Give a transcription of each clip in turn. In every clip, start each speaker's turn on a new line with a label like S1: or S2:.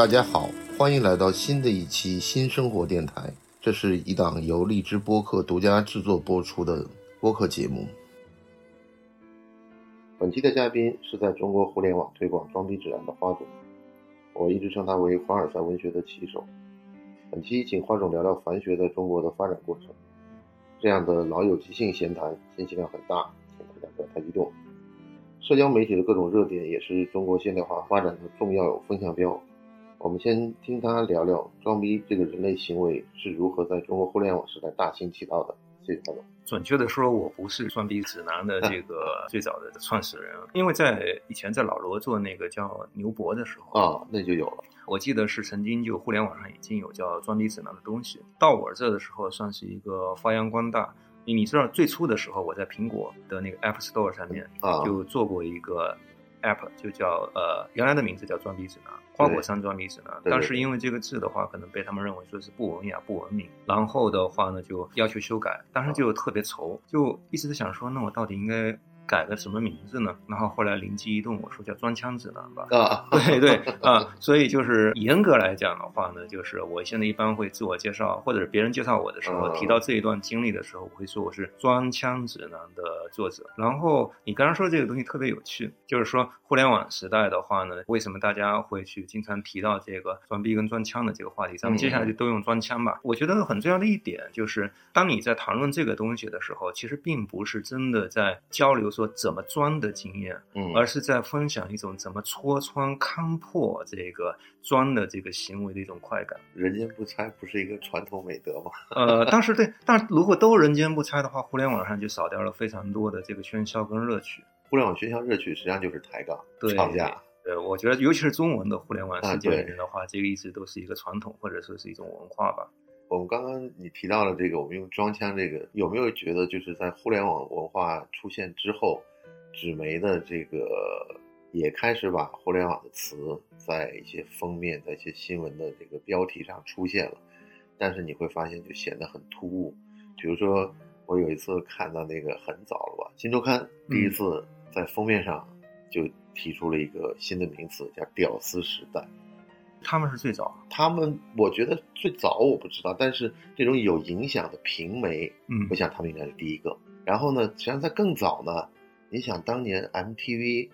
S1: 大家好，欢迎来到新的一期新生活电台。这是一档由荔枝播客独家制作播出的播客节目。本期的嘉宾是在中国互联网推广装逼指南的花总，我一直称他为凡尔赛文学的旗手。本期请花总聊聊凡学在中国的发展过程。这样的老友即兴闲谈，信息量很大，请大家不要太激动。社交媒体的各种热点也是中国现代化发展的重要风向标。我们先听他聊聊装逼这个人类行为是如何在中国互联网时代大行其道的。谢谢花总。
S2: 准确的说，我不是装逼指南的这个 最早的创始人，因为在以前在老罗做那个叫牛博的时候
S1: 啊，那就有了。
S2: 我记得是曾经就互联网上已经有叫装逼指南的东西，到我这的时候算是一个发扬光大。你你知道最初的时候，我在苹果的那个 App Store 上面啊就做过一个 App，就叫呃原来的名字叫装逼指南，花果山庄遗址呢，当时因为这个字的话，可能被他们认为说是不文雅、不文明，然后的话呢就要求修改，当时就特别愁，就一直在想说，那我到底应该。改个什么名字呢？然后后来灵机一动，我说叫装腔指南吧。啊，对对啊，所以就是严格来讲的话呢，就是我现在一般会自我介绍，或者是别人介绍我的时候提到这一段经历的时候，我会说我是装腔指南的作者。然后你刚刚说这个东西特别有趣，就是说互联网时代的话呢，为什么大家会去经常提到这个装逼跟装腔的这个话题？咱们接下来就都用装腔吧。我觉得很重要的一点就是，当你在谈论这个东西的时候，其实并不是真的在交流。说怎么装的经验，嗯，而是在分享一种怎么戳穿、看破这个装的这个行为的一种快感。
S1: 人间不拆不是一个传统美德吗？
S2: 呃，但是对，但如果都人间不拆的话，互联网上就少掉了非常多的这个喧嚣跟乐趣。
S1: 互联网喧嚣乐趣实际上就是抬杠、吵架。
S2: 对，我觉得尤其是中文的互联网世界里面的话，这个一直都是一个传统或者说是一种文化吧。
S1: 我们刚刚你提到了这个，我们用装腔这个，有没有觉得就是在互联网文化出现之后，纸媒的这个也开始把互联网的词在一些封面、在一些新闻的这个标题上出现了，但是你会发现就显得很突兀。比如说，我有一次看到那个很早了吧，《新周刊》第一次在封面上就提出了一个新的名词，叫“屌丝时代”。
S2: 他们是最早，
S1: 他们我觉得最早我不知道，但是这种有影响的平媒，嗯，我想他们应该是第一个。然后呢，实际上在更早呢，你想当年 MTV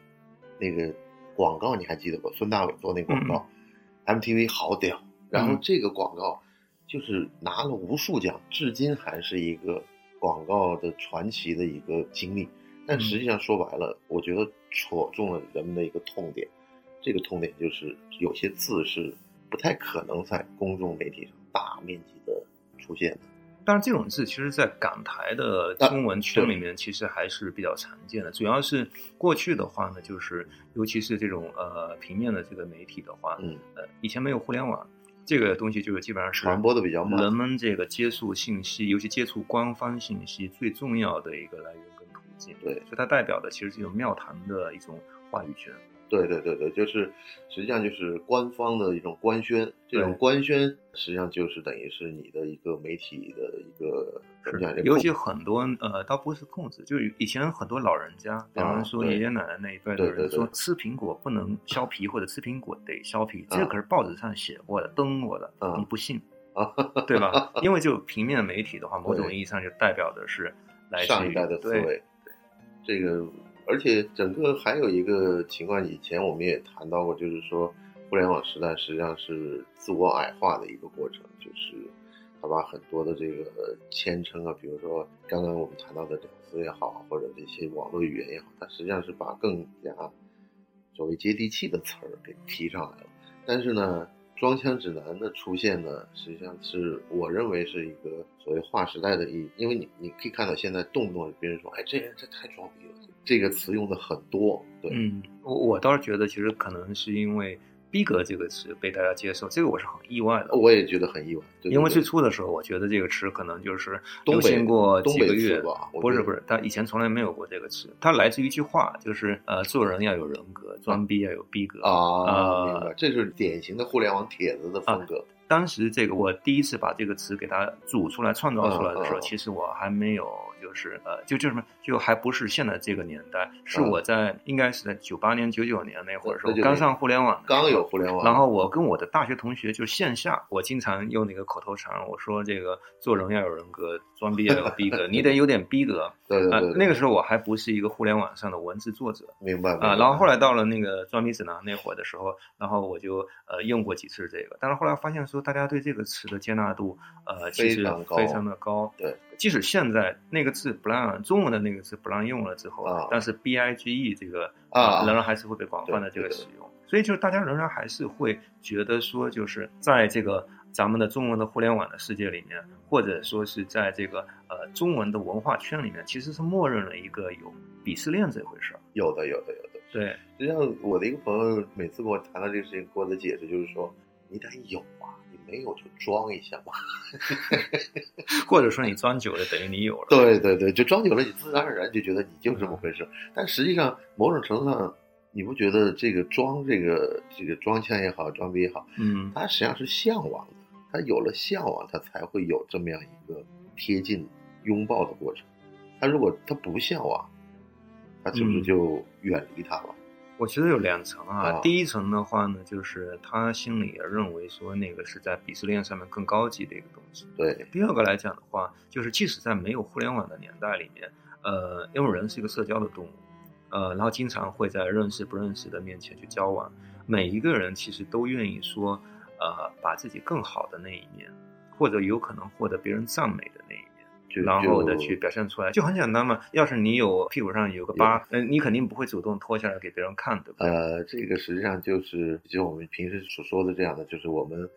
S1: 那个广告你还记得不？孙大伟做那广告，MTV 好屌。然后这个广告就是拿了无数奖，至今还是一个广告的传奇的一个经历。但实际上说白了，我觉得戳中了人们的一个痛点。这个痛点就是有些字是不太可能在公众媒体上大面积的出现的。
S2: 但是这种字其实，在港台的中文圈里面，其实还是比较常见的。主要是过去的话呢，就是尤其是这种呃平面的这个媒体的话，嗯，呃，以前没有互联网，这个东西就是基本上是
S1: 传播的比较慢。
S2: 人们这个接触信息，尤其接触官方信息最重要的一个来源跟途径。
S1: 对，
S2: 所以它代表的其实是一种庙堂的一种话语权。
S1: 对对对对，就是实际上就是官方的一种官宣，这种官宣实际上就是等于是你的一个媒体的一个怎么讲？
S2: 尤其很多呃，倒不是控制，就是以前很多老人家，比方说爷爷奶奶那一辈的人说，吃苹果不能削皮，或者吃苹果得削皮，这可是报纸上写过的，登过的，你不信啊？对吧？因为就平面媒体的话，某种意义上就代表的是来
S1: 上一代的思维，对这个。而且整个还有一个情况，以前我们也谈到过，就是说，互联网时代实际上是自我矮化的一个过程，就是他把很多的这个谦称啊，比如说刚刚我们谈到的屌丝也好，或者这些网络语言也好，它实际上是把更加所谓接地气的词儿给提上来了。但是呢，装腔指南的出现呢，实际上是我认为是一个所谓划时代的意义，因为你你可以看到现在动不动别人说，哎，这人这太装逼了。这个词用的很多，对，
S2: 嗯，我我倒是觉得，其实可能是因为“逼格”这个词被大家接受，这个我是很意外的。
S1: 我也觉得很意外，
S2: 因为最初的时候，我觉得这个词可能就是流行过几个月
S1: 吧。
S2: 不是不是，他以前从来没有过这个词，它来自于一句话，就是呃，做人要有人格，装逼要有逼格
S1: 啊。明白，这是典型的互联网帖子的风格。
S2: 当时这个我第一次把这个词给它组出来、创造出来的时候，其实我还没有。就是呃，就就什么，就还不是现在这个年代，是我在应该是在九八年、九九年那会儿时候刚上互联网，
S1: 刚有互联网。
S2: 然后我跟我的大学同学就是线下，我经常用那个口头禅，我说这个做人要有人格，装逼要有逼格，你得有点逼格。
S1: 对对对。
S2: 那个时候我还不是一个互联网上的文字作者，
S1: 明白
S2: 啊。然后后来到了那个装逼指南那会儿的时候，然后我就呃用过几次这个，但是后来发现说大家对这个词的接纳度呃其实非常的高。
S1: 对。
S2: 即使现在那个字不让中文的那个字不让用了之后，啊但是 B I G E 这个啊仍然还是会被广泛的这个使用，所以就是大家仍然还是会觉得说，就是在这个咱们的中文的互联网的世界里面，或者说是在这个呃中文的文化圈里面，其实是默认了一个有鄙视链这回事儿。
S1: 有的，有的，有的。
S2: 对，
S1: 就像我的一个朋友每次跟我谈到这个事情，给我的解释就是说，你得有啊。没有就装一下嘛，
S2: 或者说你装久了等于你有了。
S1: 对对对，就装久了，你自然而然就觉得你就是这么回事。但实际上，某种程度上，你不觉得这个装这个这个装腔也好，装逼也好，
S2: 嗯，
S1: 他实际上是向往的。他有了向往，他才会有这么样一个贴近拥抱的过程。他如果他不向往，他是不是就远离他了？
S2: 我觉得有两层啊，第一层的话呢，就是他心里也认为说那个是在鄙视链上面更高级的一个东西。
S1: 对。
S2: 第二个来讲的话，就是即使在没有互联网的年代里面，呃，因为人是一个社交的动物，呃，然后经常会在认识不认识的面前去交往，每一个人其实都愿意说，呃，把自己更好的那一面，或者有可能获得别人赞美的那一面。然后的去表现出来就很简单嘛。要是你有屁股上有个疤，嗯，你肯定不会主动脱下来给别人看，对吧？
S1: 呃，这个实际上就是就我们平时所说的这样的，就是我们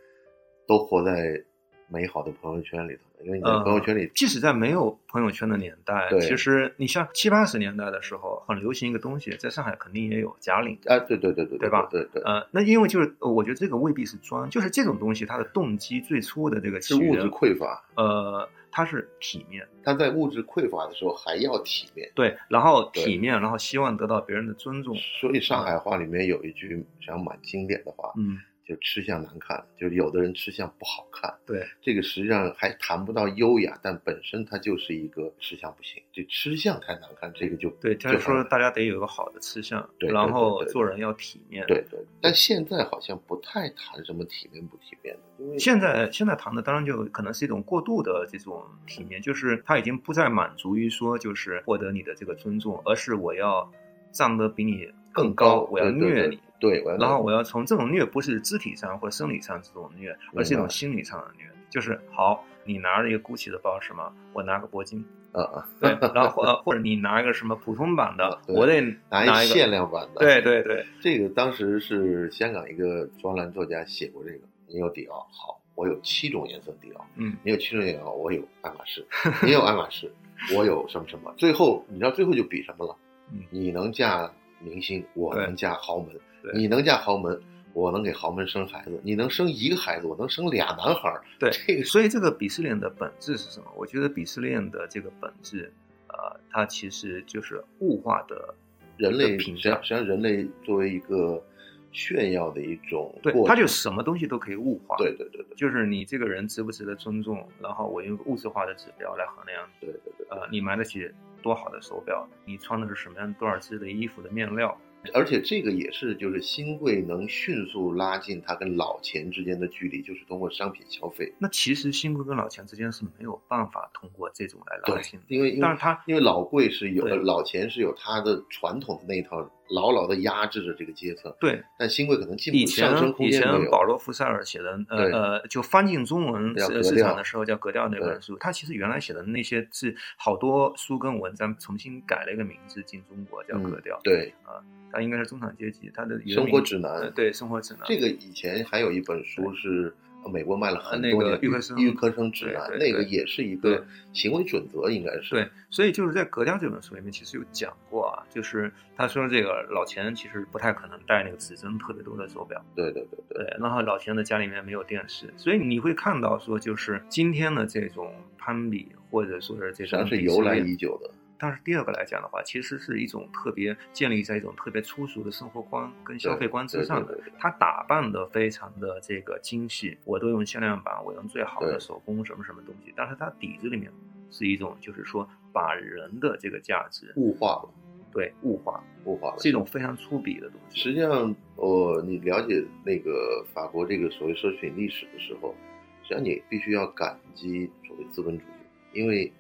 S1: 都活在美好的朋友圈里头。因为你在朋友圈里，
S2: 即使在没有朋友圈的年代，其实你像七八十年代的时候，很流行一个东西，在上海肯定也有贾领
S1: 啊，对对对对，
S2: 对吧？
S1: 对对。
S2: 呃，那因为就是我觉得这个未必是装，就是这种东西它的动机最初的这个
S1: 是物质匮乏，
S2: 呃。它是体面，
S1: 它在物质匮乏的时候还要体面，
S2: 对，然后体面，然后希望得到别人的尊重。
S1: 所以上海话里面有一句想蛮经典的话，
S2: 嗯。
S1: 就吃相难看，就是有的人吃相不好看。
S2: 对，
S1: 这个实际上还谈不到优雅，但本身它就是一个吃相不行，这吃相太难看，这个就
S2: 对。就是说，大家得有个好的吃相，
S1: 对，
S2: 然后做人要体面。
S1: 对对。但现在好像不太谈什么体面不体面的，因为
S2: 现在现在谈的当然就可能是一种过度的这种体面，就是他已经不再满足于说就是获得你的这个尊重，而是我要站得比你更高，我要虐你。
S1: 对，
S2: 然后我要从这种虐不是肢体上或生理上这种虐，而是一种心理上的虐。就是好，你拿着一个 GUCCI 的包是吗？我拿个铂金，
S1: 啊啊，
S2: 对，然后或或者你拿一个什么普通版的，我得
S1: 拿
S2: 一个
S1: 限量版的。
S2: 对对对，
S1: 这个当时是香港一个专栏作家写过这个。你有迪奥，好，我有七种颜色迪奥，
S2: 嗯，
S1: 你有七种颜色，我有爱马仕，你有爱马仕，我有什么什么，最后你知道最后就比什么了？
S2: 嗯，
S1: 你能嫁明星，我能嫁豪门。你能嫁豪门，我能给豪门生孩子；你能生一个孩子，我能生俩男孩。
S2: 对，
S1: 这个
S2: 所以这个鄙视链的本质是什么？我觉得鄙视链的这个本质，呃，它其实就是物化的
S1: 人类
S2: 评
S1: 价。实际上，人类作为一个炫耀的一种，
S2: 对，它就什么东西都可以物化。
S1: 对对对对，
S2: 就是你这个人值不值得尊重，然后我用物质化的指标来衡量。
S1: 对对对，
S2: 呃，你买得起多好的手表？你穿的是什么样多少支的衣服的面料？
S1: 而且这个也是，就是新贵能迅速拉近他跟老钱之间的距离，就是通过商品消费。
S2: 那其实新贵跟老钱之间是没有办法通过这种来拉近，
S1: 因为
S2: 但是他
S1: 因为老贵是有老钱是有他的传统的那一套。牢牢的压制着这个阶层。
S2: 对，
S1: 但新贵可能进步上升空间
S2: 以前保罗·福塞尔写的，呃呃，就翻进中文市场的时候叫《格调》那本书，他其实原来写的那些是，好多书跟文章重新改了一个名字进中国叫《格调》。
S1: 对，
S2: 啊，他应该是中产阶级，他的
S1: 生活指南。
S2: 对，生活指南。
S1: 这个以前还有一本书是。美国卖了很多年，
S2: 预科生
S1: 预科生指南，那个也是一个行为准则，应该是
S2: 对。所以就是在《格调》这本书里面，其实有讲过啊，就是他说这个老钱其实不太可能戴那个指针特别多的手表，
S1: 对对对
S2: 对。然后老钱的家里面没有电视，所以你会看到说，就是今天的这种攀比或者说是这种，
S1: 是由来已久的。
S2: 但是第二个来讲的话，其实是一种特别建立在一种特别粗俗的生活观跟消费观之上的。他打扮的非常的这个精细，我都用限量版，我用最好的手工什么什么东西。但是它底子里面是一种，就是说把人的这个价值
S1: 物化了。
S2: 对，物化，
S1: 物化了，
S2: 是一种非常粗鄙的东西。
S1: 实际上，我你了解那个法国这个所谓奢侈品历史的时候，实际上你必须要感激所谓资本主义，因为。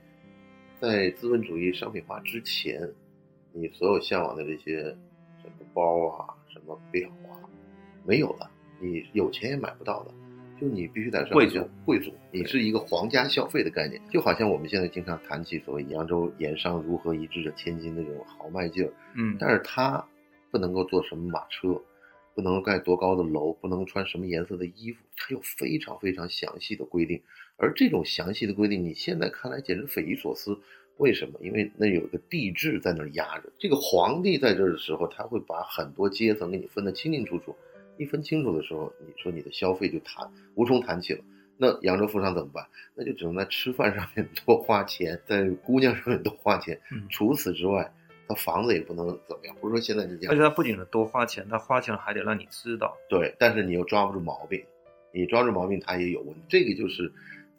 S1: 在资本主义商品化之前，你所有向往的这些什么包啊、什么表啊，没有了，你有钱也买不到的。就你必须得是
S2: 贵族，
S1: 贵族，你是一个皇家消费的概念。就好像我们现在经常谈起所谓扬州盐商如何一掷着千金的这种豪迈劲儿，
S2: 嗯，
S1: 但是他不能够坐什么马车，不能盖多高的楼，不能穿什么颜色的衣服，他有非常非常详细的规定。而这种详细的规定，你现在看来简直匪夷所思。为什么？因为那有一个帝制在那儿压着。这个皇帝在这儿的时候，他会把很多阶层给你分得清清楚楚。一分清楚的时候，你说你的消费就谈无从谈起了。那扬州富商怎么办？那就只能在吃饭上面 多花钱，在姑娘上面多花钱。除此之外，他房子也不能怎么样。不是说现在这样。
S2: 而且他不仅是多花钱，他花钱还得让你知道。
S1: 对，但是你又抓不住毛病。你抓住毛病，他也有问题。这个就是。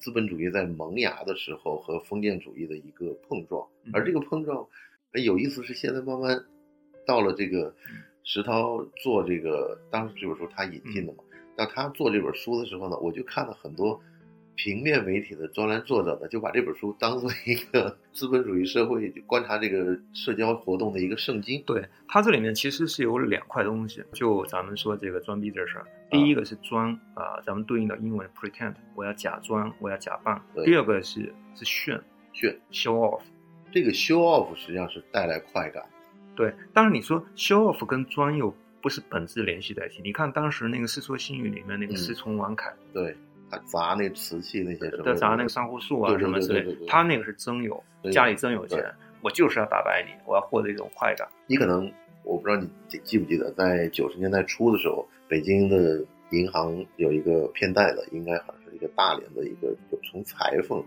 S1: 资本主义在萌芽的时候和封建主义的一个碰撞，而这个碰撞，有意思是现在慢慢到了这个石涛做这个，当时这本书他引进的嘛，那他做这本书的时候呢，我就看了很多。平面媒体的专栏作者呢，就把这本书当做一个 资本主义社会观察这个社交活动的一个圣经。
S2: 对，它这里面其实是有两块东西。就咱们说这个装逼这事儿，第一个是装啊，咱们对应的英文 pretend，我要假装，我要假扮。第二个是是炫
S1: 炫
S2: show off，
S1: 这个 show off 实际上是带来快感。
S2: 对，但是你说 show off 跟装又不是本质联系在一起。你看当时那个《世说新语》里面那个侍从王凯，
S1: 对。他砸那瓷器那些什
S2: 么，他砸那个珊瑚树啊什么之类，他那个是真有，家里真有钱，我就是要打败你，我要获得一种快感。
S1: 你可能我不知道你记不记得，在九十年代初的时候，北京的银行有一个骗贷的，应该好像是一个大连的一个就从裁缝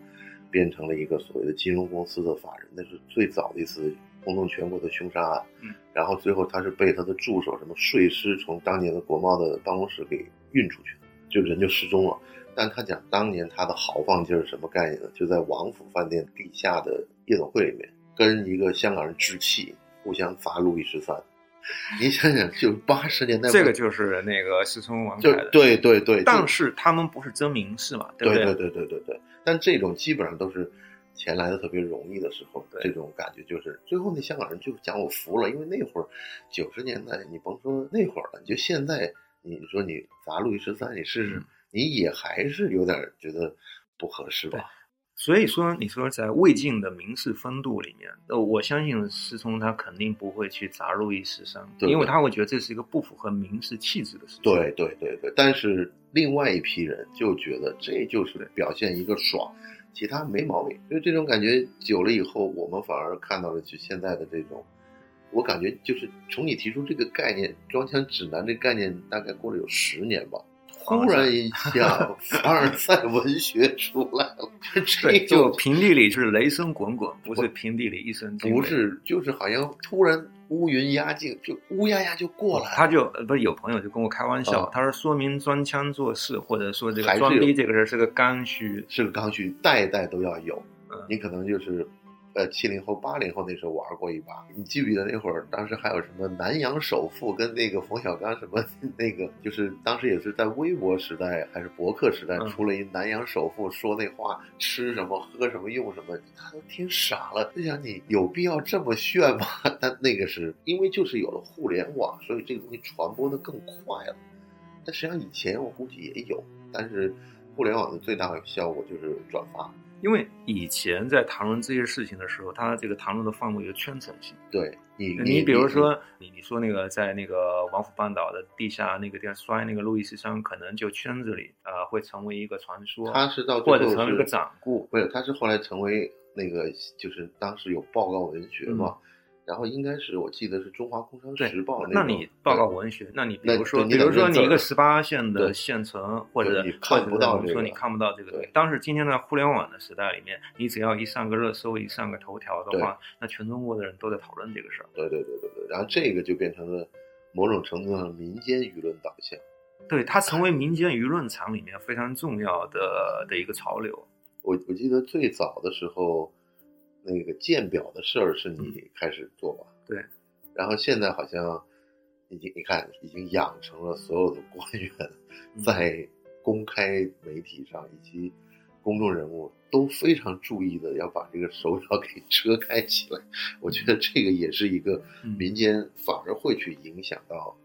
S1: 变成了一个所谓的金融公司的法人，那是最早的一次轰动全国的凶杀案。
S2: 嗯，
S1: 然后最后他是被他的助手什么税师从当年的国贸的办公室给运出去的就人就失踪了。但他讲当年他的豪放劲儿什么概念呢？就在王府饭店地下的夜总会里面，跟一个香港人置气，互相砸路易十三。你想想，就八十年代，
S2: 这个就是那个西村王
S1: 凯的，对对对。
S2: 但是他们不是真名士嘛？对
S1: 对对对对对。但这种基本上都是钱来的特别容易的时候，这种感觉就是最后那香港人就讲我服了，因为那会儿九十年代，你甭说那会儿了，就现在，你说你砸路易十三，你试试。你也还是有点觉得不合适吧？
S2: 所以说，你说在魏晋的名士风度里面，呃，我相信师聪他肯定不会去砸路易十三，因为他会觉得这是一个不符合名士气质的事情。
S1: 对对对对，但是另外一批人就觉得这就是表现一个爽，其他没毛病。所以这种感觉久了以后，我们反而看到了就现在的这种，我感觉就是从你提出这个概念“装腔指南”这概念，大概过了有十年吧。突然一下，凡尔赛文学出来了。这
S2: 就平地里是雷声滚滚，不是平地里一声惊。
S1: 不是，就是好像突然乌云压境，就乌压压就过来。
S2: 他就不是有朋友就跟我开玩笑，他说说明装腔作势，或者说这个装逼这个事是个刚需，
S1: 是个刚需，代代都要有。你可能就是。呃，七零后、八零后那时候玩过一把，你记不记得那会儿？当时还有什么南洋首富跟那个冯小刚什么 那个，就是当时也是在微博时代还是博客时代出了一南洋首富说那话，吃什么喝什么用什么，他都听傻了。就想你有必要这么炫吗？但那个是因为就是有了互联网，所以这个东西传播的更快了。但实际上以前我估计也有，但是互联网的最大的效果就是转发。
S2: 因为以前在谈论这些事情的时候，他这个谈论的范围有圈层性。
S1: 对
S2: 你，
S1: 你
S2: 比如说，你你说那个在那个王府半岛的地下那个地方摔那个路易斯山，可能就圈子里啊会成为一个传说。
S1: 他是到
S2: 或者成为一个掌故，
S1: 不是，他是后来成为那个就是当时有报告文学嘛，然后应该是我记得是中华工商时报
S2: 那你报告文学，那你比如说，比如说你一个十八线的县城或者
S1: 你看不到
S2: 说你看不到这个，当时今天在互联网的时代里面，你只要一上个热搜，一上个头条的话，那全中国的人都在讨论这个事儿。
S1: 对对对对对，然后这个就变成了某种程度上民间舆论导向，
S2: 对它成为民间舆论场里面非常重要的的一个潮流。
S1: 我我记得最早的时候。那个建表的事儿是你开始做吧？
S2: 对，
S1: 然后现在好像已经你看已经养成了所有的官员在公开媒体上以及公众人物都非常注意的要把这个手表给遮盖起来。我觉得这个也是一个民间反而会去影响到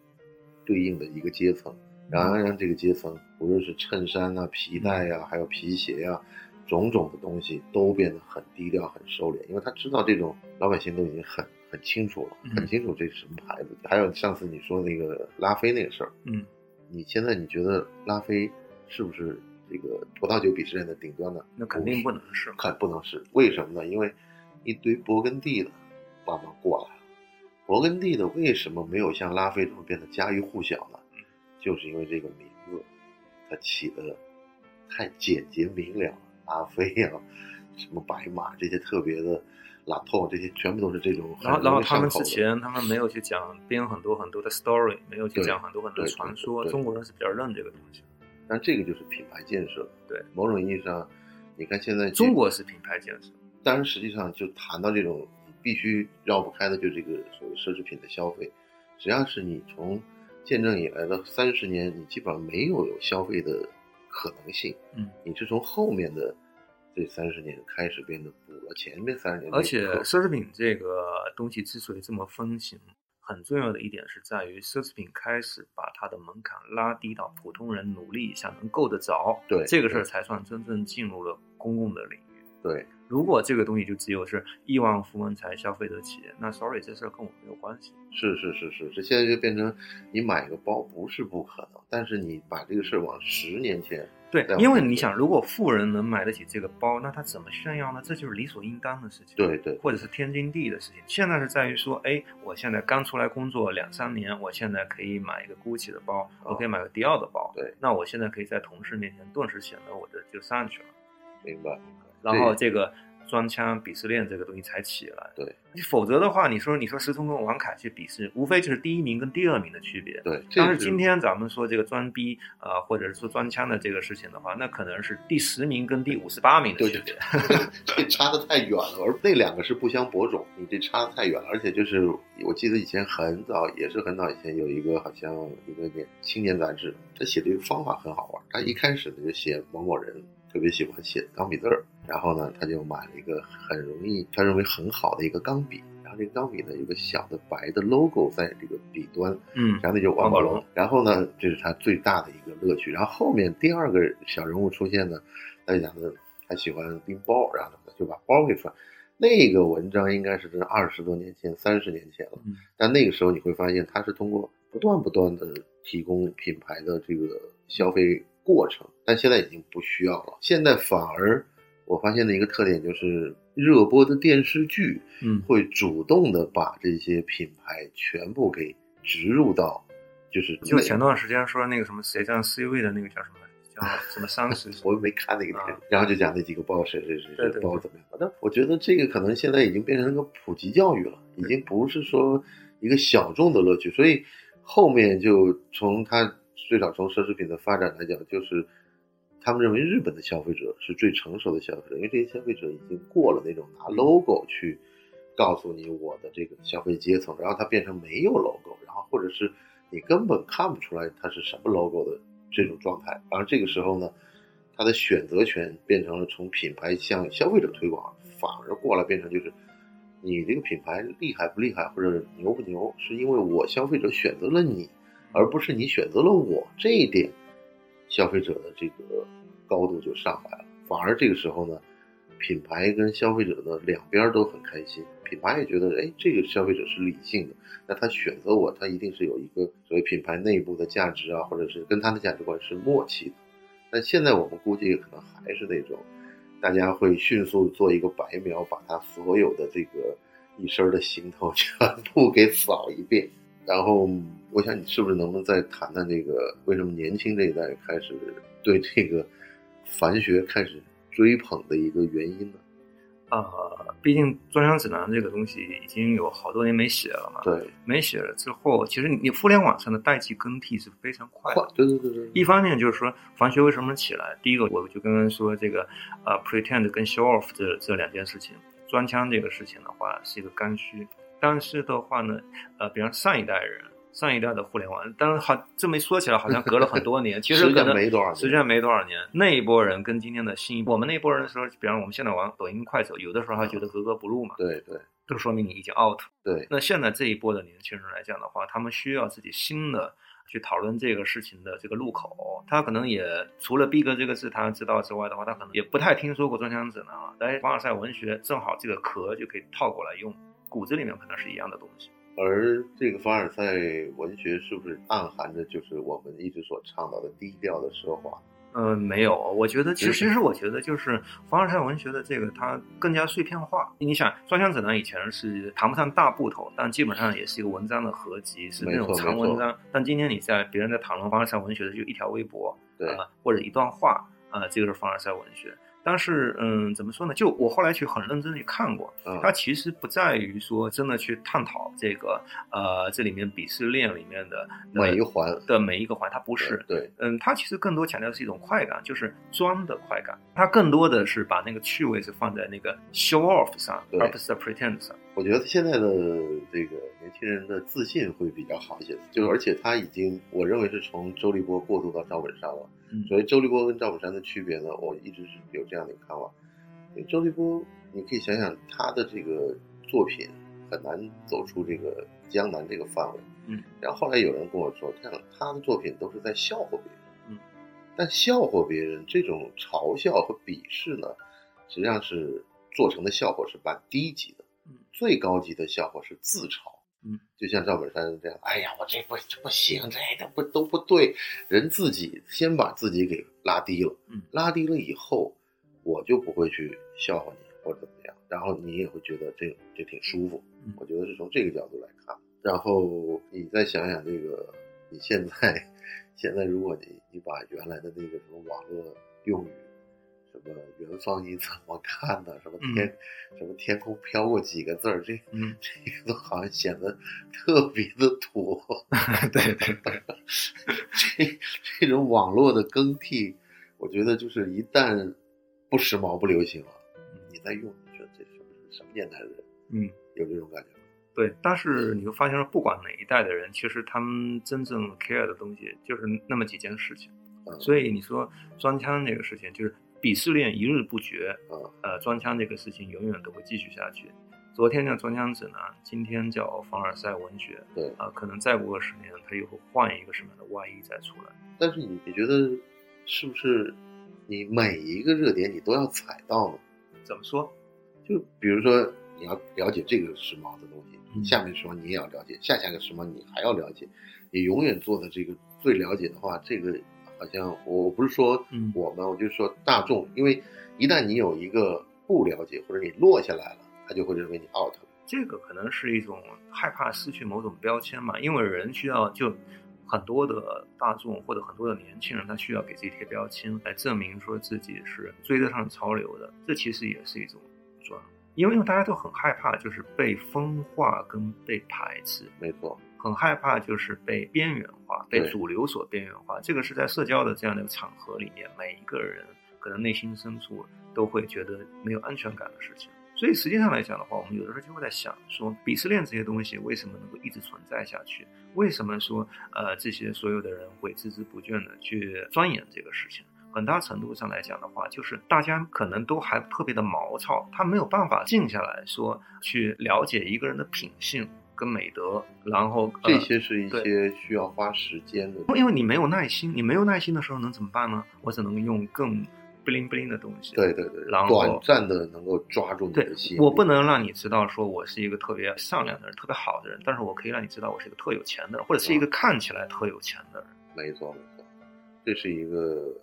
S1: 对应的一个阶层，然后让这个阶层无论是衬衫啊、皮带呀，还有皮鞋呀。种种的东西都变得很低调、很收敛，因为他知道这种老百姓都已经很很清楚了，很清楚这是什么牌子。还有上次你说那个拉菲那个事儿，
S2: 嗯，
S1: 你现在你觉得拉菲是不是这个葡萄酒鄙视链的顶端呢？
S2: 那肯定不能是，
S1: 肯不能是，为什么呢？因为一堆勃艮第的慢慢过来了，勃艮第的为什么没有像拉菲这么变得家喻户晓呢？就是因为这个名字它起的太简洁明了。阿飞呀，什么白马这些特别的，拉透这些全部都是这种。
S2: 然后，然后他们之前他们没有去讲编很多很多的 story，没有去讲很多很多的传说。中国人是比较认这个东西。
S1: 但这个就是品牌建设。
S2: 对，
S1: 某种意义上，你看现在
S2: 中国是品牌建设。
S1: 但是，实际上就谈到这种必须绕不开的，就这个所谓奢侈品的消费。只要是你从见证以来的三十年，你基本上没有有消费的。可能性，
S2: 嗯，
S1: 你是从后面的这三十年开始变得补了前面三十年。
S2: 而且奢侈品这个东西之所以这么风行，很重要的一点是在于奢侈品开始把它的门槛拉低到普通人努力一下能够得着，
S1: 对
S2: 这个事儿才算真正进入了公共的领域。
S1: 对，
S2: 如果这个东西就只有是亿万富翁才消费得起，那 sorry 这事儿跟我没有关系。
S1: 是是是是，这现在就变成你买个包不是不可能，但是你把这个事儿往十年前。
S2: 对，因为你想，如果富人能买得起这个包，那他怎么炫耀呢？这就是理所应当的事情。
S1: 对对，
S2: 或者是天经地义的事情。现在是在于说，哎，我现在刚出来工作两三年，我现在可以买一个 GUCCI 的包，我可以买个迪奥的包。
S1: 对，
S2: 那我现在可以在同事面前顿时显得我的就上去了。
S1: 明白明白。
S2: 然后这个。装腔鄙视链这个东西才起来，
S1: 对，
S2: 你否则的话，你说你说石聪跟王凯去鄙视，无非就是第一名跟第二名的区别。
S1: 对，
S2: 但是今天咱们说这个装逼啊，或者是说装腔的这个事情的话，那可能是第十名跟第五十八名的区别，
S1: 这差的太远了。而那两个是不相伯仲，你这差的太远了。而且就是我记得以前很早，也是很早以前有一个好像一个年青年杂志，他写的一个方法很好玩。他一开始呢就写某某人。特别喜欢写钢笔字儿，然后呢，他就买了一个很容易，他认为很好的一个钢笔，然后这个钢笔呢有个小的白的 logo 在这个笔端，
S2: 嗯，
S1: 然后那就王宝龙，然后呢，这是他最大的一个乐趣。然后后面第二个小人物出现呢，他就讲的他喜欢拎包，然后就把包给穿。那个文章应该是这二十多年前、三十年前了，但那个时候你会发现，他是通过不断不断的提供品牌的这个消费。过程，但现在已经不需要了。现在反而，我发现的一个特点就是，热播的电视剧，
S2: 嗯，
S1: 会主动的把这些品牌全部给植入到，就是
S2: 就前段时间说那个什么谁占 C 位的那个叫什么叫什么三十，
S1: 我又没看那个电视，然后就讲那几个包谁谁谁谁包怎么样。但我觉得这个可能现在已经变成一个普及教育了，已经不是说一个小众的乐趣，所以后面就从他。最早从奢侈品的发展来讲，就是他们认为日本的消费者是最成熟的消费者，因为这些消费者已经过了那种拿 logo 去告诉你我的这个消费阶层，然后它变成没有 logo，然后或者是你根本看不出来它是什么 logo 的这种状态。然后这个时候呢，它的选择权变成了从品牌向消费者推广，反而过来变成就是你这个品牌厉害不厉害或者牛不牛，是因为我消费者选择了你。而不是你选择了我这一点，消费者的这个高度就上来了。反而这个时候呢，品牌跟消费者的两边都很开心。品牌也觉得，哎，这个消费者是理性的，那他选择我，他一定是有一个所谓品牌内部的价值啊，或者是跟他的价值观是默契的。但现在我们估计可能还是那种，大家会迅速做一个白描，把他所有的这个一身的行头全部给扫一遍。然后，我想你是不是能不能再谈谈这个为什么年轻这一代开始对这个凡学开始追捧的一个原因呢？
S2: 啊，毕竟专项指南这个东西已经有好多年没写了嘛。
S1: 对，
S2: 没写了之后，其实你互联网上的代际更替是非常快。
S1: 对对对对。
S2: 一方面就是说，凡学为什么起来？第一个，我就刚刚说这个，呃，pretend 跟 show off 这这两件事情，装腔这个事情的话是一个刚需。但是的话呢，呃，比方上一代人。上一代的互联网，但是好这么一说起来，好像隔了很多年。其实可能
S1: 没多少，
S2: 实际上没多少年。那一波人跟今天的新，我们那一波人的时候，比方我们现在玩抖音、快手，有的时候还觉得格格不入嘛。
S1: 对对，
S2: 就说明你已经 out。
S1: 对。
S2: 那现在这一波的年轻人来讲的话，他们需要自己新的去讨论这个事情的这个路口。他可能也除了逼格这个字他知道之外的话，他可能也不太听说过专项指南啊。哎，凡尔赛文学正好这个壳就可以套过来用，骨子里面可能是一样的东西。
S1: 而这个凡尔赛文学是不是暗含着就是我们一直所倡导的低调的奢华？
S2: 嗯，没有，我觉得其实其实我觉得就是凡尔赛文学的这个它更加碎片化。你想，双枪指南以前是谈不上大部头，但基本上也是一个文章的合集，是那种长文章。但今天你在别人在讨论凡尔赛文学的就一条微博，
S1: 对，
S2: 或者一段话，啊，这个是凡尔赛文学。但是，嗯，怎么说呢？就我后来去很认真的去看过，它其实不在于说真的去探讨这个，呃，这里面鄙视链里面的
S1: 每一环
S2: 的每一个环，它不是。
S1: 对，
S2: 嗯，它其实更多强调的是一种快感，就是装的快感。它更多的是把那个趣味是放在那个 show off 上，而不是在 pretend 上。
S1: 我觉得现在的这个年轻人的自信会比较好一些，就是而且他已经，我认为是从周立波过渡到赵本山了。所以周立波跟赵本山的区别呢，我一直是有这样的一个看法。周立波，你可以想想他的这个作品很难走出这个江南这个范围。
S2: 嗯。
S1: 然后后来有人跟我说，他他的作品都是在笑话别人。
S2: 嗯。
S1: 但笑话别人这种嘲笑和鄙视呢，实际上是做成的效果是蛮低级的。
S2: 嗯。
S1: 最高级的笑话是自嘲。
S2: 嗯，
S1: 就像赵本山这样，哎呀，我这不这不行，这都不都不对，人自己先把自己给拉低了，
S2: 嗯，
S1: 拉低了以后，我就不会去笑话你或者怎么样，然后你也会觉得这这挺舒服，我觉得是从这个角度来看，然后你再想想这个，你现在 现在如果你你把原来的那个什么网络用语。什么元芳你怎么看呢？什么天，什么天空飘过几个字儿？这这个都好像显得特别的土。
S2: 对 对对，
S1: 这这种网络的更替，我觉得就是一旦不时髦不流行了，你再用，你觉得这是什么年代的人？
S2: 嗯，
S1: 有这种感觉吗？
S2: 对，但是你会发现说，不管哪一代的人，其实他们真正 care 的东西就是那么几件事情。所以你说装腔这个事情，就是。鄙视链一日不绝，呃，装腔这个事情永远都会继续下去。昨天叫装腔指南，今天叫凡尔赛文学，
S1: 对
S2: 啊，可能再过个十年，他又会换一个什么样的外衣再出来。
S1: 但是你你觉得是不是你每一个热点你都要踩到呢？
S2: 怎么说？
S1: 就比如说你要了解这个时髦的东西，下面时髦你也要了解，下下个时髦你还要了解，你永远做的这个最了解的话，这个。好像我我不是说我们，我就说大众，因为一旦你有一个不了解或者你落下来了，他就会认为你 out。
S2: 这个可能是一种害怕失去某种标签嘛，因为人需要就很多的大众或者很多的年轻人，他需要给自己贴标签来证明说自己是追得上潮流的，这其实也是一种装，因为因为大家都很害怕就是被分化跟被排斥，
S1: 没错。
S2: 很害怕，就是被边缘化，被主流所边缘化。这个是在社交的这样的一个场合里面，每一个人可能内心深处都会觉得没有安全感的事情。所以实际上来讲的话，我们有的时候就会在想，说鄙视链这些东西为什么能够一直存在下去？为什么说呃这些所有的人会孜孜不倦的去钻研这个事情？很大程度上来讲的话，就是大家可能都还特别的毛糙，他没有办法静下来说去了解一个人的品性。跟美德，然后
S1: 这些是一些需要花时间的，
S2: 因为你没有耐心，你没有耐心的时候能怎么办呢？我只能用更不灵不灵的东西。
S1: 对对对，
S2: 然后
S1: 短暂的能够抓住你的心。
S2: 我不能让你知道说我是一个特别善良的人，特别好的人，但是我可以让你知道我是一个特有钱的人，或者是一个看起来特有钱的人。
S1: 没错没错，这是一个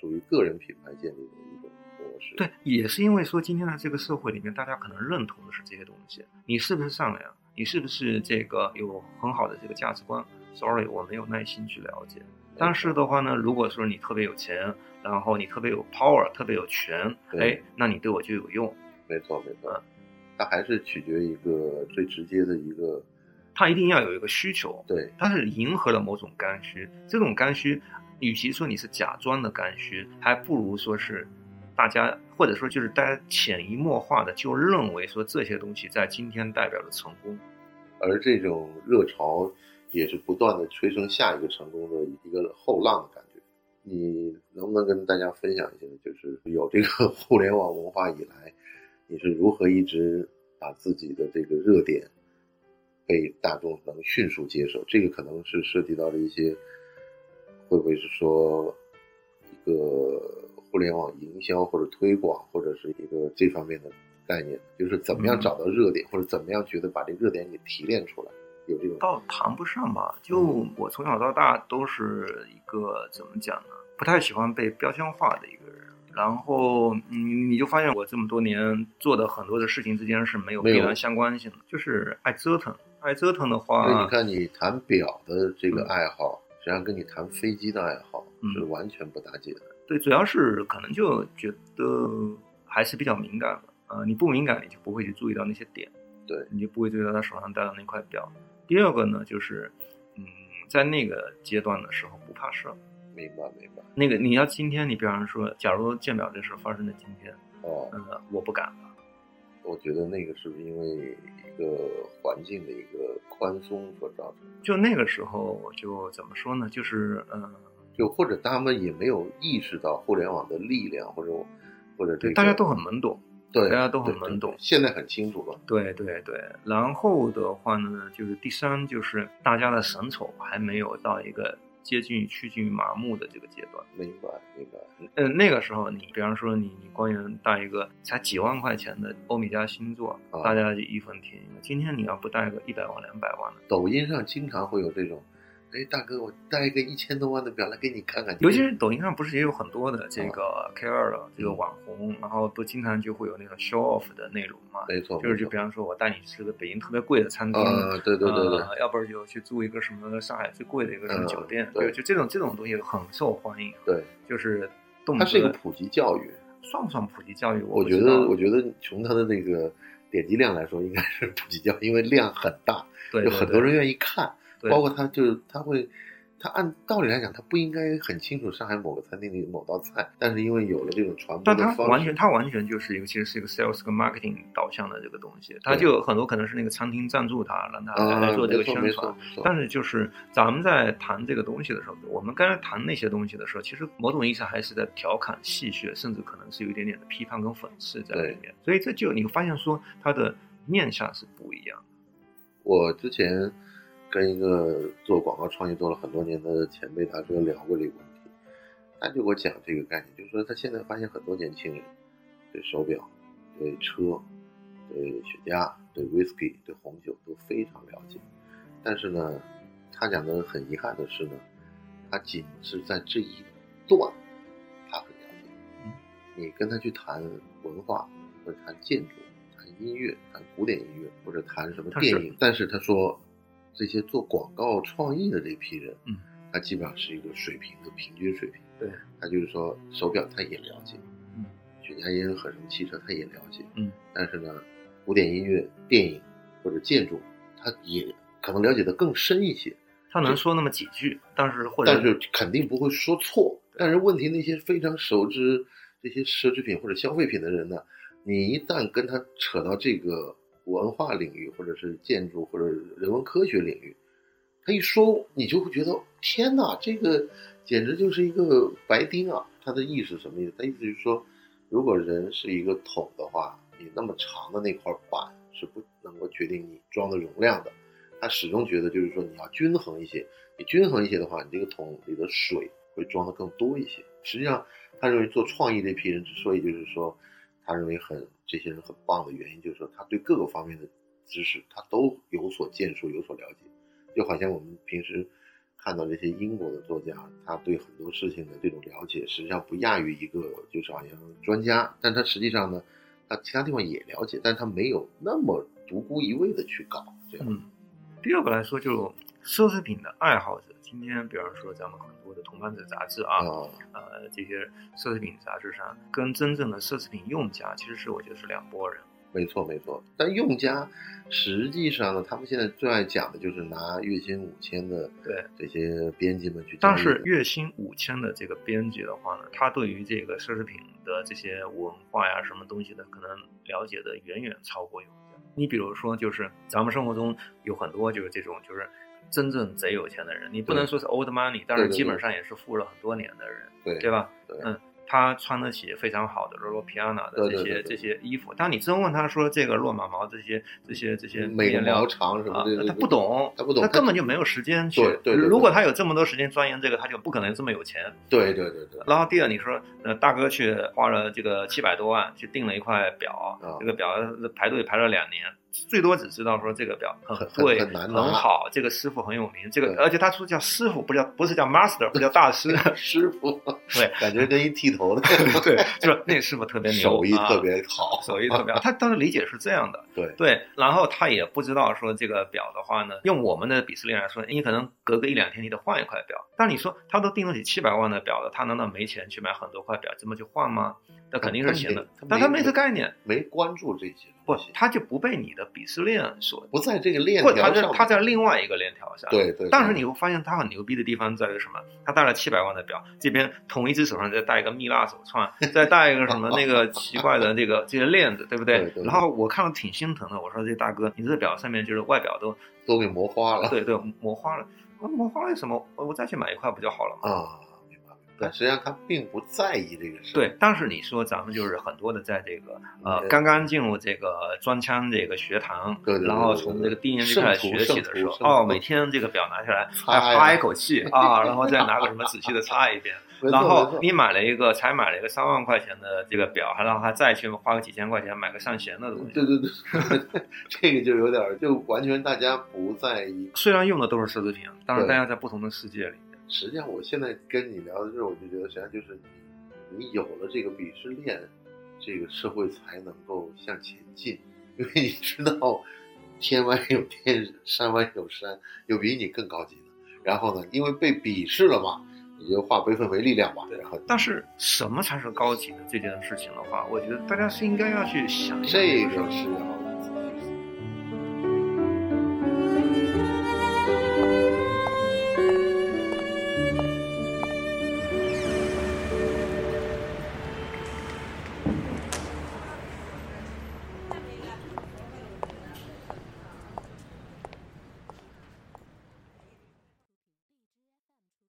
S1: 属于个人品牌建立的一种模式。
S2: 对，也是因为说今天的这个社会里面，大家可能认同的是这些东西。你是不是善良？你是不是这个有很好的这个价值观？Sorry，我没有耐心去了解。但是的话呢，如果说你特别有钱，然后你特别有 power，特别有权，哎，那你对我就有用。
S1: 没错，没错。它还是取决于一个最直接的一个，
S2: 它一定要有一个需求。
S1: 对，
S2: 它是迎合了某种刚需。这种刚需，与其说你是假装的刚需，还不如说是大家或者说就是大家潜移默化的就认为说这些东西在今天代表着成功，
S1: 而这种热潮。也是不断的催生下一个成功的一个后浪的感觉。你能不能跟大家分享一下，就是有这个 互联网文化以来，你是如何一直把自己的这个热点被大众能迅速接受？这个可能是涉及到了一些，会不会是说一个互联网营销或者推广，或者是一个这方面的概念？就是怎么样找到热点，或者怎么样觉得把这热点给提炼出来？有这种
S2: 倒谈不上吧，就我从小到大都是一个怎么讲呢？不太喜欢被标签化的一个人。然后，你，你就发现我这么多年做的很多的事情之间是没有必然相关性的，就是爱折腾。爱折腾的话，
S1: 你看你谈表的这个爱好，实际上跟你谈飞机的爱好是完全不搭界的。
S2: 对，主要是可能就觉得还是比较敏感的。呃，你不敏感，你就不会去注意到那些点。
S1: 对，
S2: 你就不会注意到他手上戴的那块表。第二个呢，就是，嗯，在那个阶段的时候不怕事儿，
S1: 明白明白。
S2: 那个你要今天，你比方说，假如鉴表这事发生在今天，
S1: 哦，
S2: 嗯，我不敢了。
S1: 我觉得那个是不是因为一个环境的一个宽松所造成？
S2: 就那个时候，就怎么说呢？就是嗯，
S1: 就或者他们也没有意识到互联网的力量，或者或者这
S2: 大家都很懵懂。
S1: 对，
S2: 大家都很懵懂，
S1: 现在很清楚了。
S2: 对对对，然后的话呢，就是第三，就是大家的审丑还没有到一个接近于趋近于麻木的这个阶段。
S1: 明白，明白。
S2: 嗯，那个时候，你比方说你你官员带一个才几万块钱的欧米茄星座，大家就义愤填膺。今天你要不带个一百万、两百万的，
S1: 抖音上经常会有这种。哎，大哥，我带一个一千多万的表来给你看看。
S2: 尤其是抖音上不是也有很多的这个 K 二的这个网红，然后不经常就会有那个 show off 的内容嘛？
S1: 没错，
S2: 就是就比方说我带你吃个北京特别贵的餐厅，
S1: 啊，对对对对，
S2: 要不然就去住一个什么上海最贵的一个什么酒店，
S1: 对，
S2: 就这种这种东西很受欢迎。
S1: 对，
S2: 就是
S1: 它是一个普及教育，
S2: 算不算普及教育？
S1: 我觉得，我觉得从它的那个点击量来说，应该是普及教育，因为量很大，
S2: 对，
S1: 有很多人愿意看，包括他就是他会。他按道理来讲，他不应该很清楚上海某个餐厅里某道菜，但是因为有了这种传播
S2: 但他完全，他完全就是一个，其实是一个 sales 跟 marketing 导向的这个东西，他就很多可能是那个餐厅赞助他，让他来做这个宣传。但是就是咱们在谈这个东西的时候，我们刚才谈那些东西的时候，其实某种意义上还是在调侃、戏谑，甚至可能是有一点点的批判跟讽刺在里面。所以这就你会发现说，他的面相是不一样的。
S1: 我之前。跟一个做广告创业做了很多年的前辈，他说聊过这个问题，他就给我讲这个概念，就是说他现在发现很多年轻人对手表、对车、对雪茄、对 whisky、对红酒都非常了解，但是呢，他讲的很遗憾的是呢，他仅是在这一段他很了解，你跟他去谈文化或者谈建筑、谈音乐、谈古典音乐或者谈什么电影，但是他说。这些做广告创意的这批人，
S2: 嗯，
S1: 他基本上是一个水平的平均水平。
S2: 对，
S1: 他就是说手表他也了解，
S2: 嗯，
S1: 雪茄烟和什么汽车他也了解，
S2: 嗯，
S1: 但是呢，古典音乐、电影或者建筑，他也可能了解的更深一些。
S2: 他能说那么几句，但是或者
S1: 但是肯定不会说错。但是问题那些非常熟知这些奢侈品或者消费品的人呢，你一旦跟他扯到这个。文化领域，或者是建筑，或者人文科学领域，他一说，你就会觉得天哪，这个简直就是一个白丁啊！他的意思什么意思？他意思就是说，如果人是一个桶的话，你那么长的那块板是不能够决定你装的容量的。他始终觉得就是说，你要均衡一些，你均衡一些的话，你这个桶里的水会装的更多一些。实际上，他认为做创意这批人之所以就是说。他认为很这些人很棒的原因，就是说他对各个方面的知识他都有所建树、有所了解，就好像我们平时看到这些英国的作家，他对很多事情的这种了解，实际上不亚于一个就是好像专家，但他实际上呢，他其他地方也了解，但他没有那么独孤一味的去搞这样。
S2: 嗯，第二个来说，就奢侈品的爱好者，今天比方说咱们很多的同伴者杂志啊，呃，这些奢侈品杂志上，跟真正的奢侈品用家，其实是我觉得是两拨人。
S1: 没错，没错。但用家实际上呢，他们现在最爱讲的就是拿月薪五千的
S2: 对
S1: 这些编辑们去。
S2: 但是月薪五千的这个编辑的话呢，他对于这个奢侈品的这些文化呀、什么东西的，可能了解的远远超过用家。你比如说，就是咱们生活中有很多就是这种就是真正贼有钱的人，你不能说是 old money，但是基本上也是富了很多年的人，
S1: 对
S2: 对吧？
S1: 对，
S2: 嗯。他穿得起非常好的罗罗皮亚娜的这些这些衣服，当你真问他说这个骆马毛这些这些这些
S1: 面料长什么的，
S2: 他不懂，
S1: 他不懂，他
S2: 根本就没有时间去。
S1: 对，
S2: 如果他有这么多时间钻研这个，他就不可能这么有钱。
S1: 对对对对。
S2: 然后第二，你说呃大哥去花了这个七百多万去订了一块表，这个表排队排了两年。最多只知道说这个表很贵很好，这个师傅很有名，这个而且他说叫师傅，不叫不是叫 master，不叫大师，
S1: 师傅，
S2: 对，
S1: 感觉跟一剃头的，
S2: 对，就是那师傅特别牛，
S1: 手艺特别好，
S2: 手艺特别好。他当时理解是这样的，
S1: 对
S2: 对，然后他也不知道说这个表的话呢，用我们的鄙视链来说，你可能隔个一两天你得换一块表，但你说他都订得起七百万的表了，他难道没钱去买很多块表这么去换吗？那肯定是行的，但他没这概念，
S1: 没关注这些，
S2: 不，他就不被你的鄙视链所
S1: 不在这个链条
S2: 上，他在另外一个链条上。
S1: 对对。
S2: 但是你会发现他很牛逼的地方在于什么？他戴了七百万的表，这边同一只手上再戴一个蜜蜡手串，再戴一个什么那个奇怪的这个这些链子，对不
S1: 对？
S2: 然后我看了挺心疼的，我说这大哥，你这表上面就是外表都
S1: 都给磨花了。
S2: 对对，磨花了。我磨花了什么？我再去买一块不就好了吗？
S1: 啊。但实际上他并不在意这个事。
S2: 对，但是你说咱们就是很多的在这个呃刚刚进入这个装枪这个学堂，对对对然后从这个低年级开始学习的时候，哦，每天这个表拿下来，还哈一口气啊，然后再拿个什么仔细的擦一遍，然后你买了一个才买了一个三万块钱的这个表，还让他再去花个几千块钱买个上弦的东西。
S1: 对对对，这个就有点就完全大家不在意。
S2: 虽然用的都是奢侈品，但是大家在不同的世界里。
S1: 实际上，我现在跟你聊的时候，我就觉得，实际上就是你你有了这个鄙视链，这个社会才能够向前进。因为你知道，天外有天，山外有山，有比你更高级的。然后呢，因为被鄙视了嘛，你就化悲愤为力量吧。然后，
S2: 但是什么才是高级的这件事情的话，我觉得大家是应该要去想一想。
S1: 这个是要。